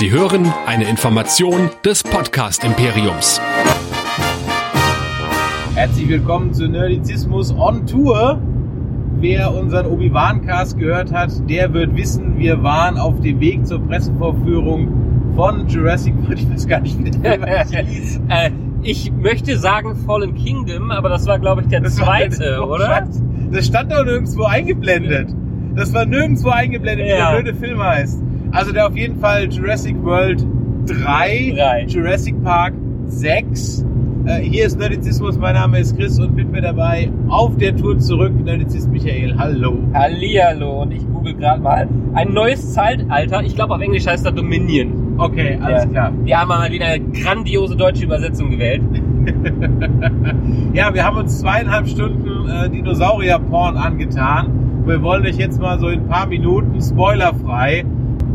Sie hören eine Information des Podcast Imperiums. Herzlich willkommen zu Nerdizismus on Tour. Wer unseren Obi-Wan-Cast gehört hat, der wird wissen, wir waren auf dem Weg zur Pressevorführung von Jurassic World. Ich weiß gar nicht, wie der hieß. Äh, ich möchte sagen Fallen Kingdom, aber das war, glaube ich, der Das zweite, oder? Das stand doch nirgendwo eingeblendet. Das war nirgendwo eingeblendet, wie Ja. der blöde Film heißt. Also der auf jeden Fall Jurassic World 3, Drei. Jurassic Park 6. Äh, hier ist Nerdizismus, mein Name ist Chris und mit mir dabei auf der Tour zurück Nerdizist Michael. Hallo. Hallihallo, und ich google gerade mal. Ein neues Zeitalter, ich glaube auf Englisch heißt das Dominion. Okay, alles Ja. klar. Die haben mal wieder eine grandiose deutsche Übersetzung gewählt. Ja, wir haben uns zweieinhalb Stunden äh, Dinosaurier-Porn angetan. Wir wollen euch jetzt mal so in ein paar Minuten spoilerfrei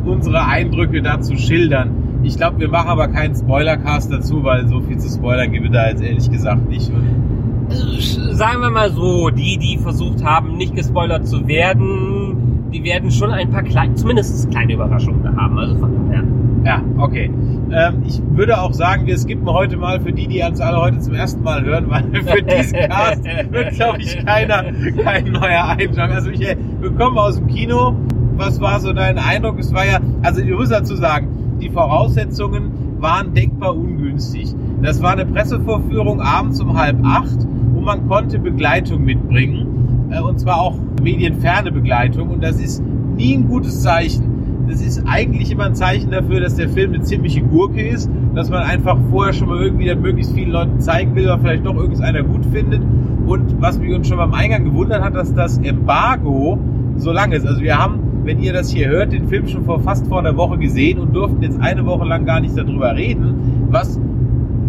unsere Eindrücke dazu schildern. Ich glaube, wir machen aber keinen Spoilercast dazu, weil so viel zu spoilern gibt es da jetzt ehrlich gesagt nicht. Und Sagen wir mal so, die, die versucht haben, nicht gespoilert zu werden, die werden schon ein paar kleine, zumindest kleine Überraschungen haben. Also von daher. ja, okay. Ähm, ich würde auch sagen, wir skippen heute mal für die, die uns alle heute zum ersten Mal hören, weil für diesen Cast wird, glaube ich, keiner, kein neuer Einschlag. Also Michael, wir kommen aus dem Kino. Was war so dein Eindruck? Es war ja, also ich muss dazu sagen, die Voraussetzungen waren denkbar ungünstig. Das war eine Pressevorführung abends um halb acht und man konnte Begleitung mitbringen. Äh, Und zwar auch medienferne Begleitung. Und das ist nie ein gutes Zeichen. Das ist eigentlich immer ein Zeichen dafür, dass der Film eine ziemliche Gurke ist, dass man einfach vorher schon mal irgendwie dann möglichst vielen Leuten zeigen will, was vielleicht doch irgendeiner gut findet. Und was mich uns schon beim Eingang gewundert hat, dass das Embargo so lang ist. Also wir haben, wenn ihr das hier hört, den Film schon vor fast vor einer Woche gesehen und durften jetzt eine Woche lang gar nicht darüber reden, was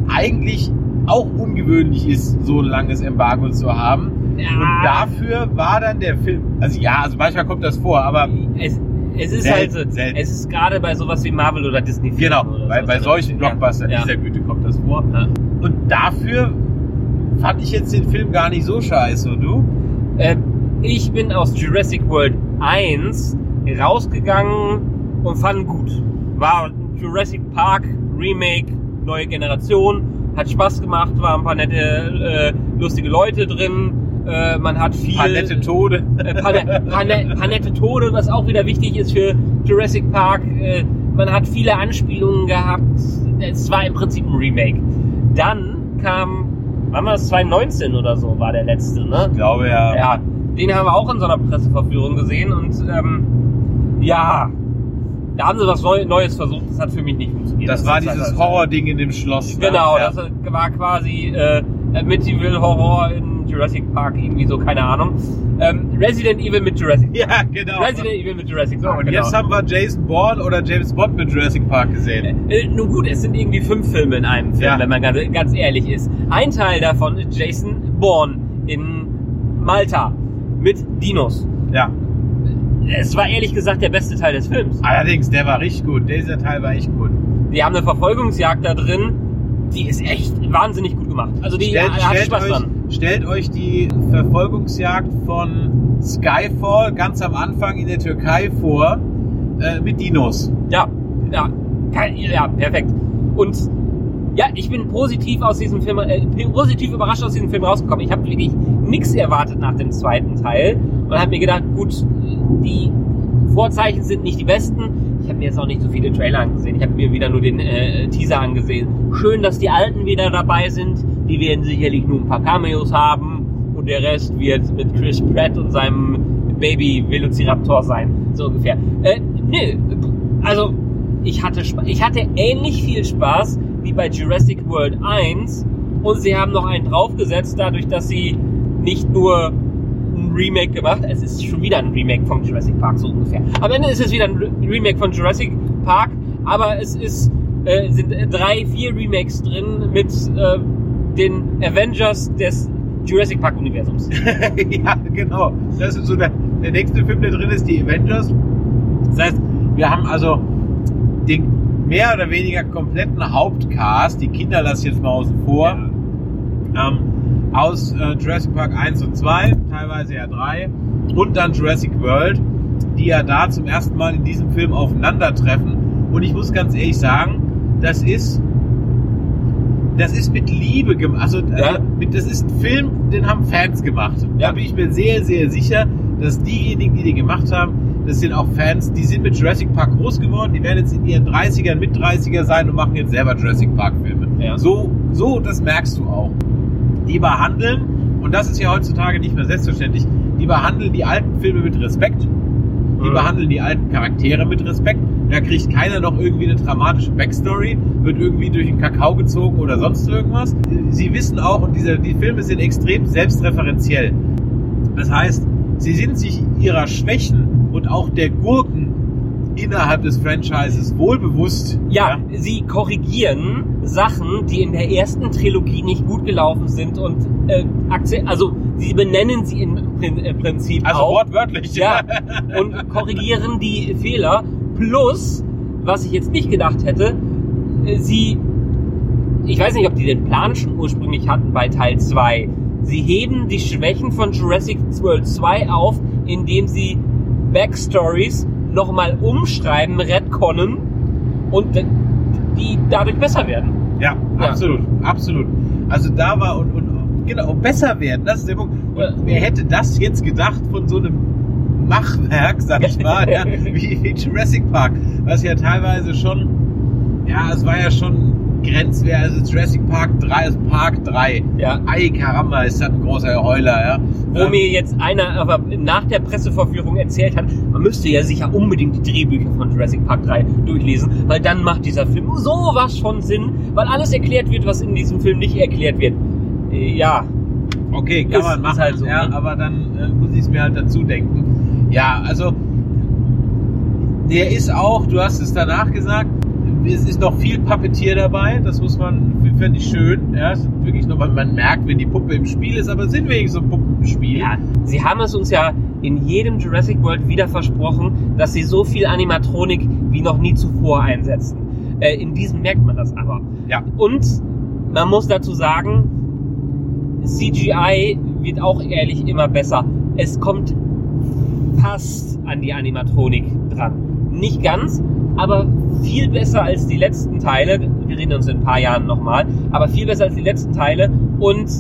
eigentlich auch ungewöhnlich ist, so ein langes Embargo zu haben. Ja. Und dafür war dann der Film, also ja, also manchmal kommt das vor, aber Es, es ist Selten, halt so, es ist gerade bei sowas wie Marvel oder Disney. Genau, bei, bei solchen Ja, Blockbustern ja. dieser Güte kommt das vor. Ja. Und dafür fand ich jetzt den Film gar nicht so scheiße. Und du? Äh, ich bin aus Jurassic World 1 rausgegangen und fand ihn gut. War ein Jurassic Park Remake, neue Generation, hat Spaß gemacht, waren ein paar nette, äh, lustige Leute drin. Äh, man hat viel. Paar nette Tode. äh, paar, ne- paar, ne- paar nette Tode, was auch wieder wichtig ist für Jurassic Park. Äh, man hat viele Anspielungen gehabt. Es war im Prinzip ein Remake. Dann kam, wann war das? 2019 oder so war der letzte, ne? Ich glaube ja. Ja, den haben wir auch in so einer Presseverführung gesehen und ähm, ja, da haben sie was Neu Neues versucht. Das hat für mich nicht funktioniert. Das war dieses halt- Horror-Ding in dem Schloss. Genau, ja. das war quasi äh, Medieval Horror in Jurassic Park, irgendwie so, keine Ahnung. Ähm, Resident Evil mit Jurassic Ja, genau. Resident Evil mit Jurassic So, Park. und genau. jetzt haben wir Jason Bourne oder James Bond mit Jurassic Park gesehen. Äh, nun gut, es sind irgendwie fünf Filme in einem Film, Ja. wenn man ganz, ganz ehrlich ist. Ein Teil davon ist Jason Bourne in Malta mit Dinos. Ja. Es war ehrlich gesagt der beste Teil des Films. Allerdings, der war richtig gut. Dieser Teil war echt gut. Die haben eine Verfolgungsjagd da drin, die ist echt wahnsinnig gut gemacht. Also die Stellt, hat stellt, Spaß euch, dran. stellt euch die Verfolgungsjagd von Skyfall ganz am Anfang in der Türkei vor äh, mit Dinos. Ja, ja, ja, perfekt. Und ja, ich bin positiv aus diesem Film, äh, positiv überrascht aus diesem Film rausgekommen. Ich habe wirklich nichts erwartet nach dem zweiten Teil und habe mir gedacht, gut, die Vorzeichen sind nicht die besten. Ich habe mir jetzt auch nicht so viele Trailer angesehen. Ich habe mir wieder nur den äh, Teaser angesehen. Schön, dass die Alten wieder dabei sind. Die werden sicherlich nur ein paar Cameos haben und der Rest wird mit Chris Pratt und seinem Baby Velociraptor sein, so ungefähr. Äh, nö, also ich hatte, ich hatte ähnlich viel Spaß wie bei Jurassic World 1 und sie haben noch einen draufgesetzt, dadurch, dass sie nicht nur ein Remake gemacht, es ist schon wieder ein Remake von Jurassic Park, so ungefähr. Am Ende ist es wieder ein Re- Remake von Jurassic Park, aber es ist, äh, sind drei, vier Remakes drin mit äh, den Avengers des Jurassic Park Universums. ja, genau. Das ist so der, der nächste Film, der drin ist, die Avengers. Das heißt, wir haben also den mehr oder weniger kompletten Hauptcast, die Kinder lassen jetzt mal außen vor, ähm, aus äh, Jurassic Park 1 und 2, teilweise ja 3, und dann Jurassic World, die ja da zum ersten Mal in diesem Film aufeinandertreffen Und ich muss ganz ehrlich sagen, das ist, das ist mit Liebe gemacht. Also, Ja. also mit, das ist ein Film, den haben Fans gemacht. Ja. Da bin ich mir sehr, sehr sicher, dass diejenigen, die den gemacht haben, das sind auch Fans, die sind mit Jurassic Park groß geworden, die werden jetzt in ihren 30ern, mit 30er sein und machen jetzt selber Jurassic Park Filme. Ja. So, so, das merkst du auch. Die behandeln, und das ist ja heutzutage nicht mehr selbstverständlich, die behandeln die alten Filme mit Respekt. Die Mhm. behandeln die alten Charaktere mit Respekt. Da kriegt keiner noch irgendwie eine dramatische Backstory, wird irgendwie durch den Kakao gezogen oder sonst irgendwas. Sie wissen auch, und diese, die Filme sind extrem selbstreferenziell. Das heißt, sie sind sich ihrer Schwächen und auch der Gurken innerhalb des Franchises wohlbewusst. Ja, sie korrigieren Sachen, die in der ersten Trilogie nicht gut gelaufen sind und äh, also sie benennen sie im äh, Prinzip Also auch. wortwörtlich. Ja, und korrigieren die Fehler. Plus, was ich jetzt nicht gedacht hätte, äh, sie, ich weiß nicht, ob die den Plan schon ursprünglich hatten bei Teil 2. Sie heben die Schwächen von Jurassic World 2 auf, indem sie Backstories nochmal umschreiben, retconnen und die dadurch besser werden. Ja, Ja. absolut, absolut. Also da war und, und genau, und besser werden, das ist der Punkt. Und Ja. wer hätte das jetzt gedacht von so einem Machwerk, sag ich mal, ja, wie, wie Jurassic Park, was ja teilweise schon, ja, es war ja schon grenzwert, also Jurassic Park 3, also Park 3. Ja. Ei, Karamba, ist das ein großer Heuler, ja. Wo Ähm, mir jetzt einer aber nach der Presseverführung erzählt hat, man müsste ja sicher unbedingt die Drehbücher von Jurassic Park 3 durchlesen, weil dann macht dieser Film sowas von Sinn, weil alles erklärt wird, was in diesem Film nicht erklärt wird. Äh, Ja, Okay, kann Ist- man ist machen, halt so, ja, ne? aber dann äh, muss ich es mir halt dazu denken. Ja, also der ist auch, du hast es danach gesagt, es ist noch viel Puppetier dabei, das muss man, finde ich schön. Ja, es ist wirklich noch, man merkt, wenn die Puppe im Spiel ist, aber sind wirklich so Puppen im Spiel. ja, sie haben es uns ja in jedem Jurassic World wieder versprochen, dass sie so viel Animatronik wie noch nie zuvor einsetzen. Äh, in diesem merkt man das aber. Ja. Und man muss dazu sagen, CGI wird auch ehrlich immer besser. Es kommt fast an die Animatronik dran. Nicht ganz, aber viel besser als die letzten Teile. Wir reden uns in ein paar Jahren nochmal, aber viel besser als die letzten Teile. Und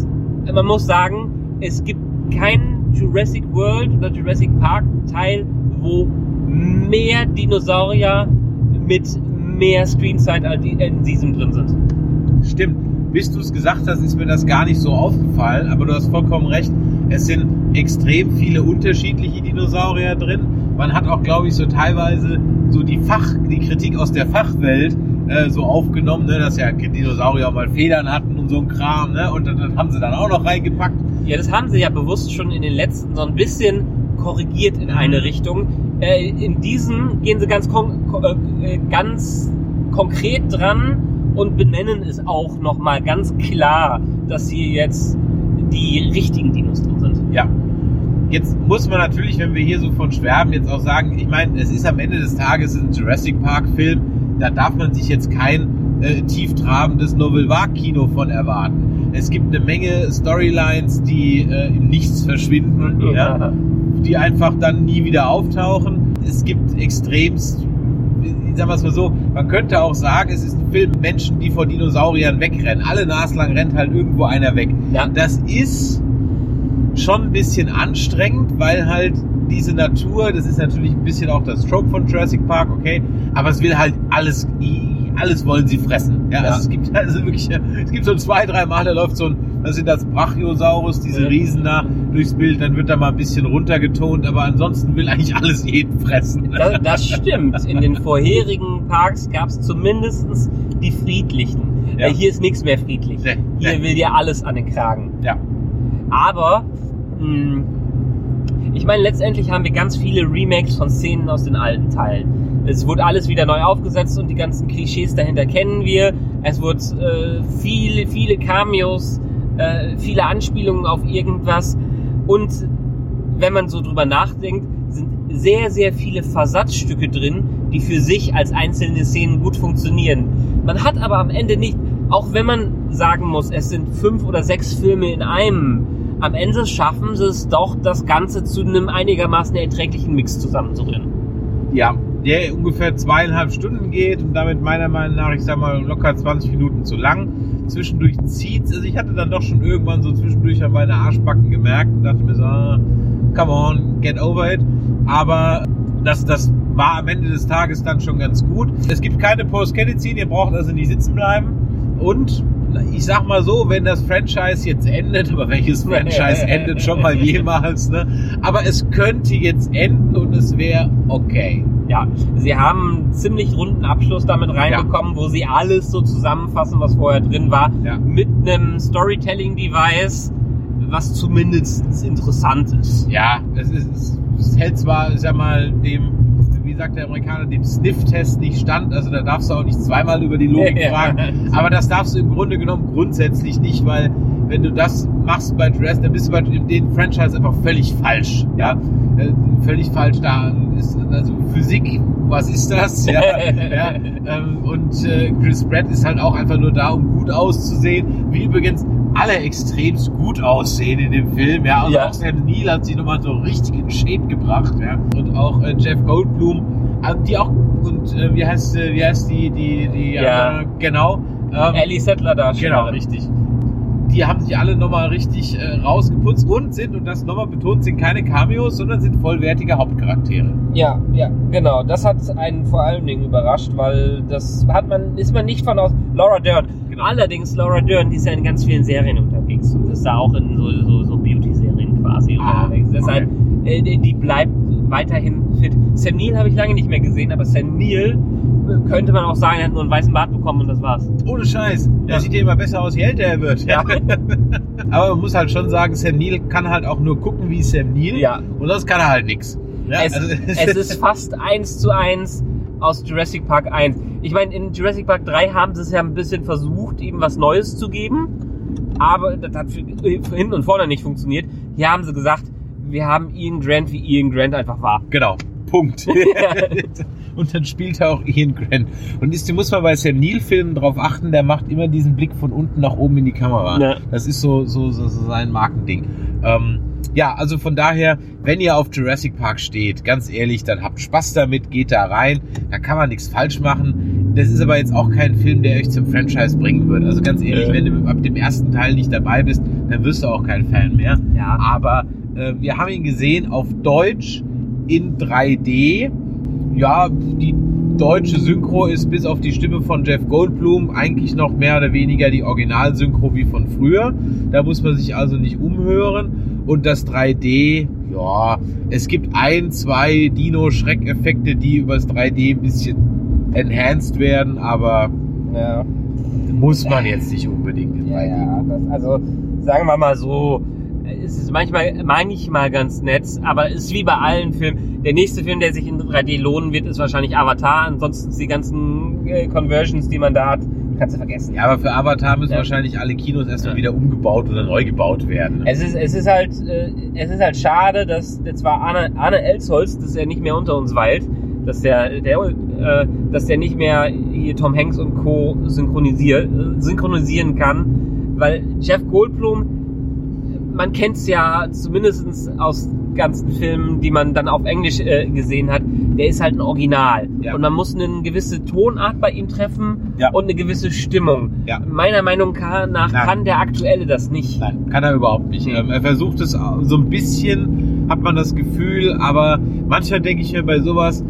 man muss sagen, es gibt keinen Jurassic World oder Jurassic Park Teil, wo mehr Dinosaurier mit mehr Screenzeit in diesem drin sind. Stimmt. Bis du es gesagt hast, ist mir das gar nicht so aufgefallen, aber du hast vollkommen recht. Es sind extrem viele unterschiedliche Dinosaurier drin. Man hat auch, glaube ich, so teilweise so die Fach, die Kritik aus der Fachwelt äh, so aufgenommen, ne, dass ja Dinosaurier mal Federn hatten und so ein Kram, ne? Und das, das haben sie dann auch noch reingepackt. Ja, das haben sie ja bewusst schon in den letzten so ein bisschen korrigiert in Mhm. eine Richtung. Äh, in diesen gehen sie ganz, kon ko- äh, ganz konkret dran und benennen es auch nochmal ganz klar, dass hier jetzt die richtigen Dinos drin sind. Ja. Jetzt muss man natürlich, wenn wir hier so von schwärmen, jetzt auch sagen, ich meine, es ist am Ende des Tages ein Jurassic Park Film, da darf man sich jetzt kein äh, tieftrabendes Novel Vague Kino von erwarten. Es gibt eine Menge Storylines, die äh, im Nichts verschwinden, ja, die einfach dann nie wieder auftauchen. Es gibt extremst, ich sag mal so, man könnte auch sagen, es ist ein Film Menschen, die vor Dinosauriern wegrennen. Alle naslang rennt halt irgendwo einer weg. Ja. Das ist schon ein bisschen anstrengend, weil halt diese Natur, das ist natürlich ein bisschen auch das Trope von Jurassic Park, okay, aber es will halt alles, alles wollen sie fressen. Ja, Ja. Also es gibt also wirklich, es gibt so zwei, drei Mal, da läuft so ein, was sind das, Brachiosaurus, diese. Riesen da durchs Bild, dann wird da mal ein bisschen runtergetont, aber ansonsten will eigentlich alles jeden fressen. Das, das stimmt. In den vorherigen Parks gab es zumindest die Friedlichen. Ja. Äh, hier ist nichts mehr friedlich. Nee, Hier nee. will dir alles an den Kragen. Ja. Aber mh, ich meine, letztendlich haben wir ganz viele Remakes von Szenen aus den alten Teilen. Es wurde alles wieder neu aufgesetzt und die ganzen Klischees dahinter kennen wir. Es wurde äh, viele, viele Cameos, äh, viele Anspielungen auf irgendwas. Und wenn man so drüber nachdenkt, sind sehr, sehr viele Versatzstücke drin, die für sich als einzelne Szenen gut funktionieren. Man hat aber am Ende nicht, auch wenn man sagen muss, es sind fünf oder sechs Filme in einem, am Ende schaffen sie es doch, das Ganze zu einem einigermaßen erträglichen Mix zusammenzubringen. Ja, der ungefähr zweieinhalb Stunden geht und damit meiner Meinung nach, ich sag mal, locker 20 Minuten zu lang. Zwischendurch zieht's. Also ich hatte dann doch schon irgendwann so zwischendurch an meine Arschbacken gemerkt und dachte mir so, ah, come on, get over it. Aber das, das war am Ende des Tages dann schon ganz gut. Es gibt keine Post-Credit-Scene, ihr braucht also nicht sitzen bleiben. Und ich sag mal so, wenn das Franchise jetzt endet, aber welches Franchise endet schon mal jemals, ne? Aber es könnte jetzt enden und es wäre okay. Ja, sie haben einen ziemlich runden Abschluss damit reinbekommen, ja. wo sie alles so zusammenfassen, was vorher drin war, ja. mit einem Storytelling-Device, was zumindest interessant ist. Ja, es, ist, es hält zwar, ich sag mal, dem sagt der Amerikaner, dem Sniff-Test nicht stand. Also da darfst du auch nicht zweimal über die Logik fragen. Aber das darfst du im Grunde genommen grundsätzlich nicht, weil wenn du das machst bei Dress, dann bist du bei dem Franchise einfach völlig falsch. Ja, äh, völlig falsch. Da ist also Physik. Was ist das? Ja, ja ähm, und äh, Chris Pratt ist halt auch einfach nur da, um gut auszusehen. Wie übrigens alle extremst gut aussehen in dem Film. Ja, und ja. auch Sam Neill hat sich nochmal so richtig in Shape gebracht. Ja, und auch äh, Jeff Goldblum, die auch und äh, wie heißt wie heißt die die die ja. genau ähm, Ellie Settler da genau richtig die haben sich alle nochmal richtig äh, rausgeputzt und sind, und das nochmal betont, sind keine Cameos, sondern sind vollwertige Hauptcharaktere. Ja, ja, genau. Das hat einen vor allen Dingen überrascht, weil das hat man, ist man nicht von aus. Laura Dern. Genau. Allerdings, Laura Dern, die ist ja in ganz vielen Serien unterwegs und ist da auch in so, so, so Beauty-Serien quasi ah, unterwegs. Deshalb, okay. Äh, die bleibt weiterhin fit. Sam Neill habe ich lange nicht mehr gesehen, aber Sam Neill könnte man auch sagen, er hat nur einen weißen Bart bekommen und das war's. Ohne Scheiß. Ja. Er sieht ja immer besser aus, je älter er wird. Ja. Aber man muss halt schon sagen, Sam Neill kann halt auch nur gucken wie Sam Neill. Ja. Und das kann er halt nix. Ja, es, also, es ist fast eins zu eins aus Jurassic Park 1. Ich meine, in Jurassic Park 3 haben sie es ja ein bisschen versucht, ihm was Neues zu geben. Aber das hat für hinten und vorne nicht funktioniert. Hier haben sie gesagt, wir haben Ian Grant, wie Ian Grant einfach war. Genau. Punkt. und dann spielt er auch Ian Grant. Und ist, muss man bei Sam Neill-Filmen darauf achten, der macht immer diesen Blick von unten nach oben in die Kamera. Ja. Das ist so, so, so, so sein Markending. Ähm, ja, also von daher, wenn ihr auf Jurassic Park steht, ganz ehrlich, dann habt Spaß damit, geht da rein, da kann man nichts falsch machen. Das ist aber jetzt auch kein Film, der euch zum Franchise bringen wird. Also ganz ehrlich, ja. wenn du ab dem ersten Teil nicht dabei bist, dann wirst du auch kein Fan mehr. Ja. Aber äh, wir haben ihn gesehen auf Deutsch in 3D. Ja, die deutsche Synchro ist bis auf die Stimme von Jeff Goldblum eigentlich noch mehr oder weniger die Originalsynchro wie von früher. Da muss man sich also nicht umhören. Und das 3D, ja, es gibt ein, zwei Dino-Schreckeffekte, die übers 3D ein bisschen enhanced werden, aber ja. muss man jetzt nicht unbedingt in 3D. Ja, das, also sagen wir mal so, es ist manchmal, manchmal ganz nett, aber es ist wie bei allen Filmen. Der nächste Film, der sich in 3D lohnen wird, ist wahrscheinlich Avatar. Ansonsten die ganzen äh, Conversions, die man da hat, kannst du vergessen. Ja, aber für Avatar müssen ja. wahrscheinlich alle Kinos erstmal ja. wieder umgebaut oder neu gebaut werden. Es ist, es ist halt, äh, es ist halt schade, dass zwar Arne, Arne Elsholz, dass er nicht mehr unter uns weilt, dass der, der, äh, dass der nicht mehr hier Tom Hanks und Co. synchronisieren, synchronisieren kann, weil Jeff Goldblum man kennt es ja zumindest aus ganzen Filmen, die man dann auf Englisch äh, gesehen hat, der ist halt ein Original. Ja. Und man muss eine gewisse Tonart bei ihm treffen ja. und eine gewisse Stimmung. Ja. Meiner Meinung nach Nein. kann der aktuelle das nicht. Nein, kann er überhaupt nicht. Ähm, er versucht es so ein bisschen, hat man das Gefühl, aber manchmal denke ich mir bei sowas,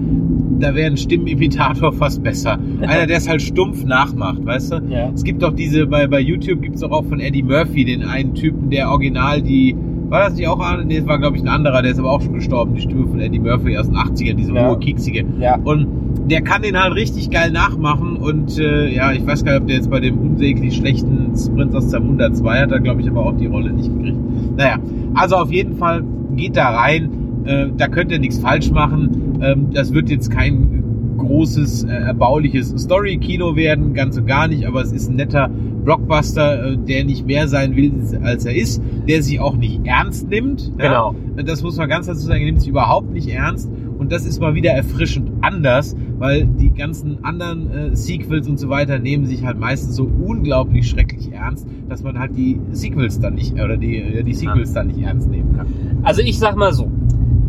da wäre ein Stimmenimitator fast besser. Einer, der es halt stumpf nachmacht, weißt du? Ja. Es gibt doch diese, bei, bei YouTube gibt es doch auch von Eddie Murphy den einen Typen, der original die, war das nicht auch einer? Nee, das war glaube ich ein anderer, der ist aber auch schon gestorben, die Stimme von Eddie Murphy aus den 80ern, diese ja. hohe, kieksige. Ja. Und der kann den halt richtig geil nachmachen und äh, ja, ich weiß gar nicht, ob der jetzt bei dem unsäglich schlechten Sprint aus Zamunda 2 hat, da glaube ich aber auch die Rolle nicht gekriegt. Naja, also auf jeden Fall geht da rein, äh, da könnt ihr nichts falsch machen ähm, das wird jetzt kein großes, äh, erbauliches Story-Kino werden, ganz und gar nicht, aber es ist ein netter Blockbuster, äh, der nicht mehr sein will, als er ist, der sich auch nicht ernst nimmt. Genau. Ja? Das muss man ganz dazu sagen, er nimmt sich überhaupt nicht ernst und das ist mal wieder erfrischend anders, weil die ganzen anderen äh, Sequels und so weiter nehmen sich halt meistens so unglaublich schrecklich ernst, dass man halt die Sequels dann nicht, oder die, die Sequels ja. dann nicht ernst nehmen kann. Also ich sag mal so,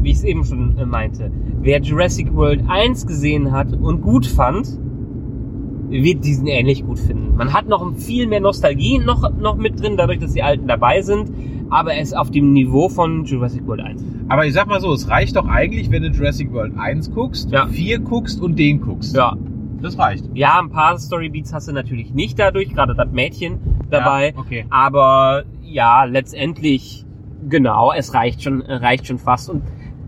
wie ich es eben schon äh, meinte, wer Jurassic World 1 gesehen hat und gut fand, wird diesen ähnlich gut finden. Man hat noch viel mehr Nostalgie noch, noch mit drin, dadurch, dass die Alten dabei sind, aber er ist auf dem Niveau von Jurassic World 1. Aber ich sag mal so, es reicht doch eigentlich, wenn du Jurassic World 1 guckst, Ja. 4 guckst und den guckst. Ja, Das reicht. ja, ein paar Storybeats hast du natürlich nicht dadurch, gerade das Mädchen dabei. Ja, okay. Aber ja, letztendlich, genau, es reicht schon, reicht schon fast. Und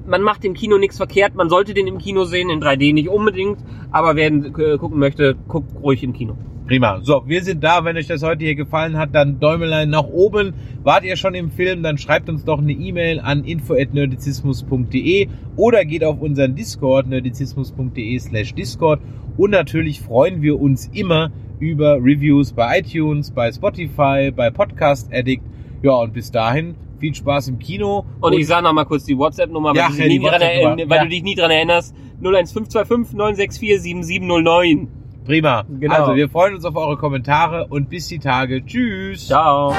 man macht im Kino nichts verkehrt. Man sollte den im Kino sehen, in 3D nicht unbedingt. Aber wer äh, gucken möchte, guckt ruhig im Kino. Prima. So, wir sind da. Wenn euch das heute hier gefallen hat, dann Däumelein nach oben. Wart ihr schon im Film, dann schreibt uns doch eine E-Mail an info.nerdizismus.de oder geht auf unseren Discord, nerdizismus.de slash Discord. Und natürlich freuen wir uns immer über Reviews bei iTunes, bei Spotify, bei Podcast Addict. Ja, und bis dahin viel Spaß im Kino. Und, ich sage noch mal kurz die WhatsApp-Nummer, weil, Ja, du dich ja, erinner- weil Ja. du dich nie dran erinnerst. 01525 964 7709. Prima. Genau. Also, wir freuen uns auf eure Kommentare und bis die Tage. Tschüss. Ciao.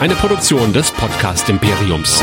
Eine Produktion des Podcast Imperiums.